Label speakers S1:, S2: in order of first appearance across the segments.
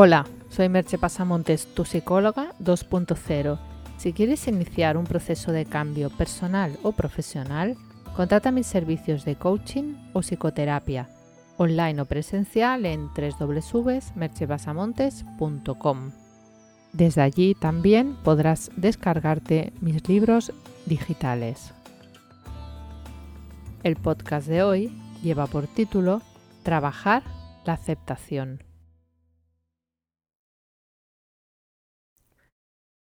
S1: Hola, soy Merche Pasamontes, tu psicóloga 2.0. Si quieres iniciar un proceso de cambio personal o profesional, contrata mis servicios de coaching o psicoterapia, online o presencial en www.merchepasamontes.com. Desde allí también podrás descargarte mis libros digitales. El podcast de hoy lleva por título Trabajar la aceptación.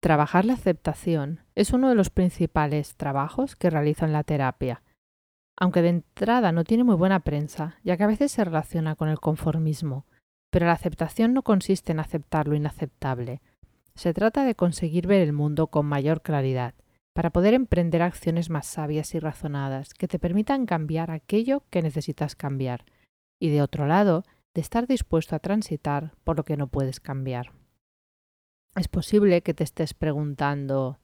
S1: Trabajar la aceptación es uno de los principales trabajos que realizo en la terapia, aunque de entrada no tiene muy buena prensa, ya que a veces se relaciona con el conformismo, pero la aceptación no consiste en aceptar lo inaceptable. Se trata de conseguir ver el mundo con mayor claridad, para poder emprender acciones más sabias y razonadas que te permitan cambiar aquello que necesitas cambiar, y de otro lado, de estar dispuesto a transitar por lo que no puedes cambiar. Es posible que te estés preguntando,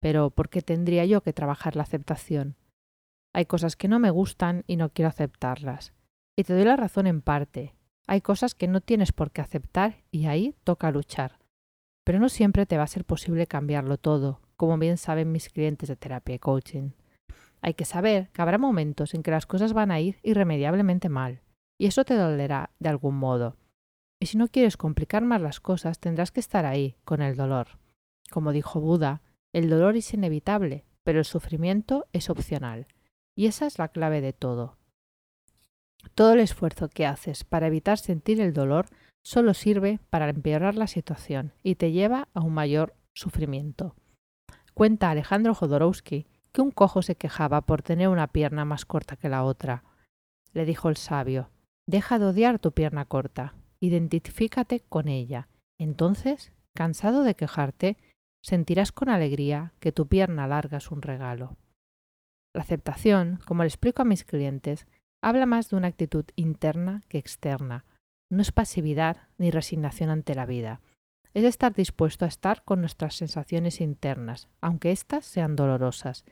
S1: pero ¿por qué tendría yo que trabajar la aceptación? Hay cosas que no me gustan y no quiero aceptarlas. Y te doy la razón en parte. Hay cosas que no tienes por qué aceptar y ahí toca luchar. Pero no siempre te va a ser posible cambiarlo todo, como bien saben mis clientes de terapia y coaching. Hay que saber que habrá momentos en que las cosas van a ir irremediablemente mal, y eso te dolerá de algún modo. Y si no quieres complicar más las cosas, tendrás que estar ahí, con el dolor. Como dijo Buda, el dolor es inevitable, pero el sufrimiento es opcional. Y esa es la clave de todo. Todo el esfuerzo que haces para evitar sentir el dolor solo sirve para empeorar la situación y te lleva a un mayor sufrimiento. Cuenta Alejandro Jodorowsky que un cojo se quejaba por tener una pierna más corta que la otra. Le dijo el sabio, deja de odiar tu pierna corta, identifícate con ella. Entonces, cansado de quejarte, sentirás con alegría que tu pierna larga es un regalo. La aceptación, como le explico a mis clientes, habla más de una actitud interna que externa. No es pasividad ni resignación ante la vida. Es estar dispuesto a estar con nuestras sensaciones internas, aunque éstas sean dolorosas.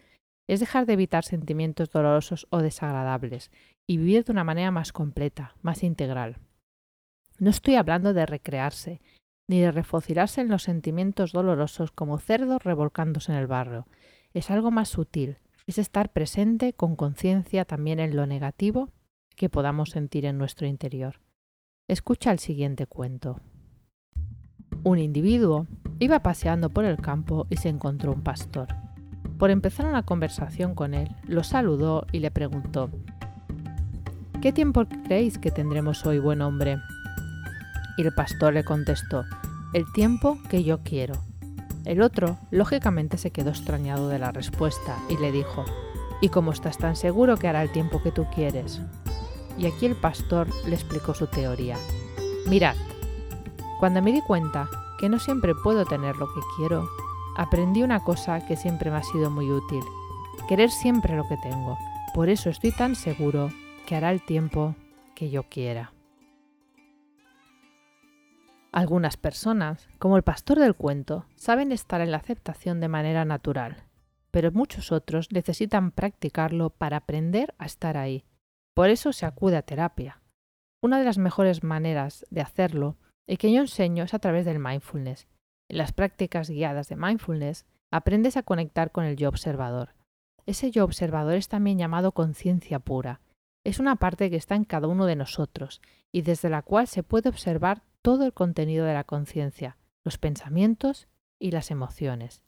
S1: Es dejar de evitar sentimientos dolorosos o desagradables y vivir de una manera más completa, más integral. No estoy hablando de recrearse, ni de refocilarse en los sentimientos dolorosos como cerdos revolcándose en el barro. Es algo más sutil, es estar presente con conciencia también en lo negativo que podamos sentir en nuestro interior. Escucha el siguiente cuento. Un individuo iba paseando por el campo y se encontró un pastor. Por empezar una conversación con él, lo saludó y le preguntó, ¿Qué tiempo creéis que tendremos hoy, buen hombre? Y el pastor le contestó, el tiempo que yo quiero. El otro, lógicamente, se quedó extrañado de la respuesta y le dijo, ¿y cómo estás tan seguro que hará el tiempo que tú quieres? Y aquí el pastor le explicó su teoría. Mirad, cuando me di cuenta que no siempre puedo tener lo que quiero, aprendí una cosa que siempre me ha sido muy útil, querer siempre lo que tengo. Por eso estoy tan seguro que hará el tiempo que yo quiera. Algunas personas, como el pastor del cuento, saben estar en la aceptación de manera natural, pero muchos otros necesitan practicarlo para aprender a estar ahí. Por eso se acude a terapia. Una de las mejores maneras de hacerlo y que yo enseño es a través del mindfulness. En las prácticas guiadas de mindfulness aprendes a conectar con el yo observador. Ese yo observador es también llamado conciencia pura. Es una parte que está en cada uno de nosotros y desde la cual se puede observar todo el contenido de la conciencia, los pensamientos y las emociones.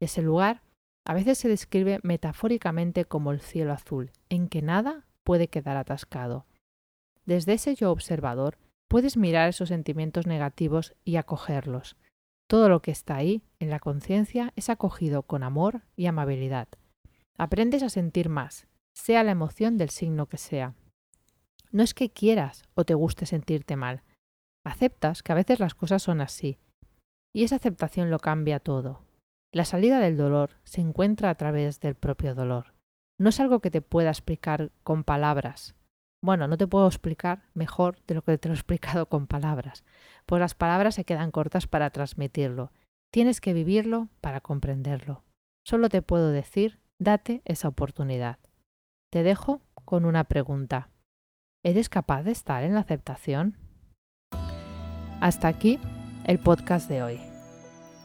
S1: Ese lugar a veces se describe metafóricamente como el cielo azul, en que nada puede quedar atascado. Desde ese yo observador puedes mirar esos sentimientos negativos y acogerlos. Todo lo que está ahí, en la conciencia, es acogido con amor y amabilidad. Aprendes a sentir más, sea la emoción del signo que sea. No es que quieras o te guste sentirte mal, Aceptas que a veces las cosas son así, y esa aceptación lo cambia todo. La salida del dolor se encuentra a través del propio dolor. No es algo que te pueda explicar con palabras. Bueno, no te puedo explicar mejor de lo que te lo he explicado con palabras, pues las palabras se quedan cortas para transmitirlo. Tienes que vivirlo para comprenderlo. Solo te puedo decir, date esa oportunidad. Te dejo con una pregunta. ¿Eres capaz de estar en la aceptación? Hasta aquí el podcast de hoy.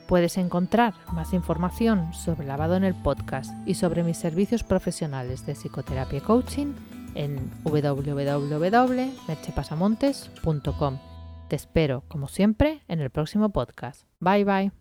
S1: Puedes encontrar más información sobre lavado en el podcast y sobre mis servicios profesionales de psicoterapia y coaching en www.merchepasamontes.com. Te espero, como siempre, en el próximo podcast. Bye bye.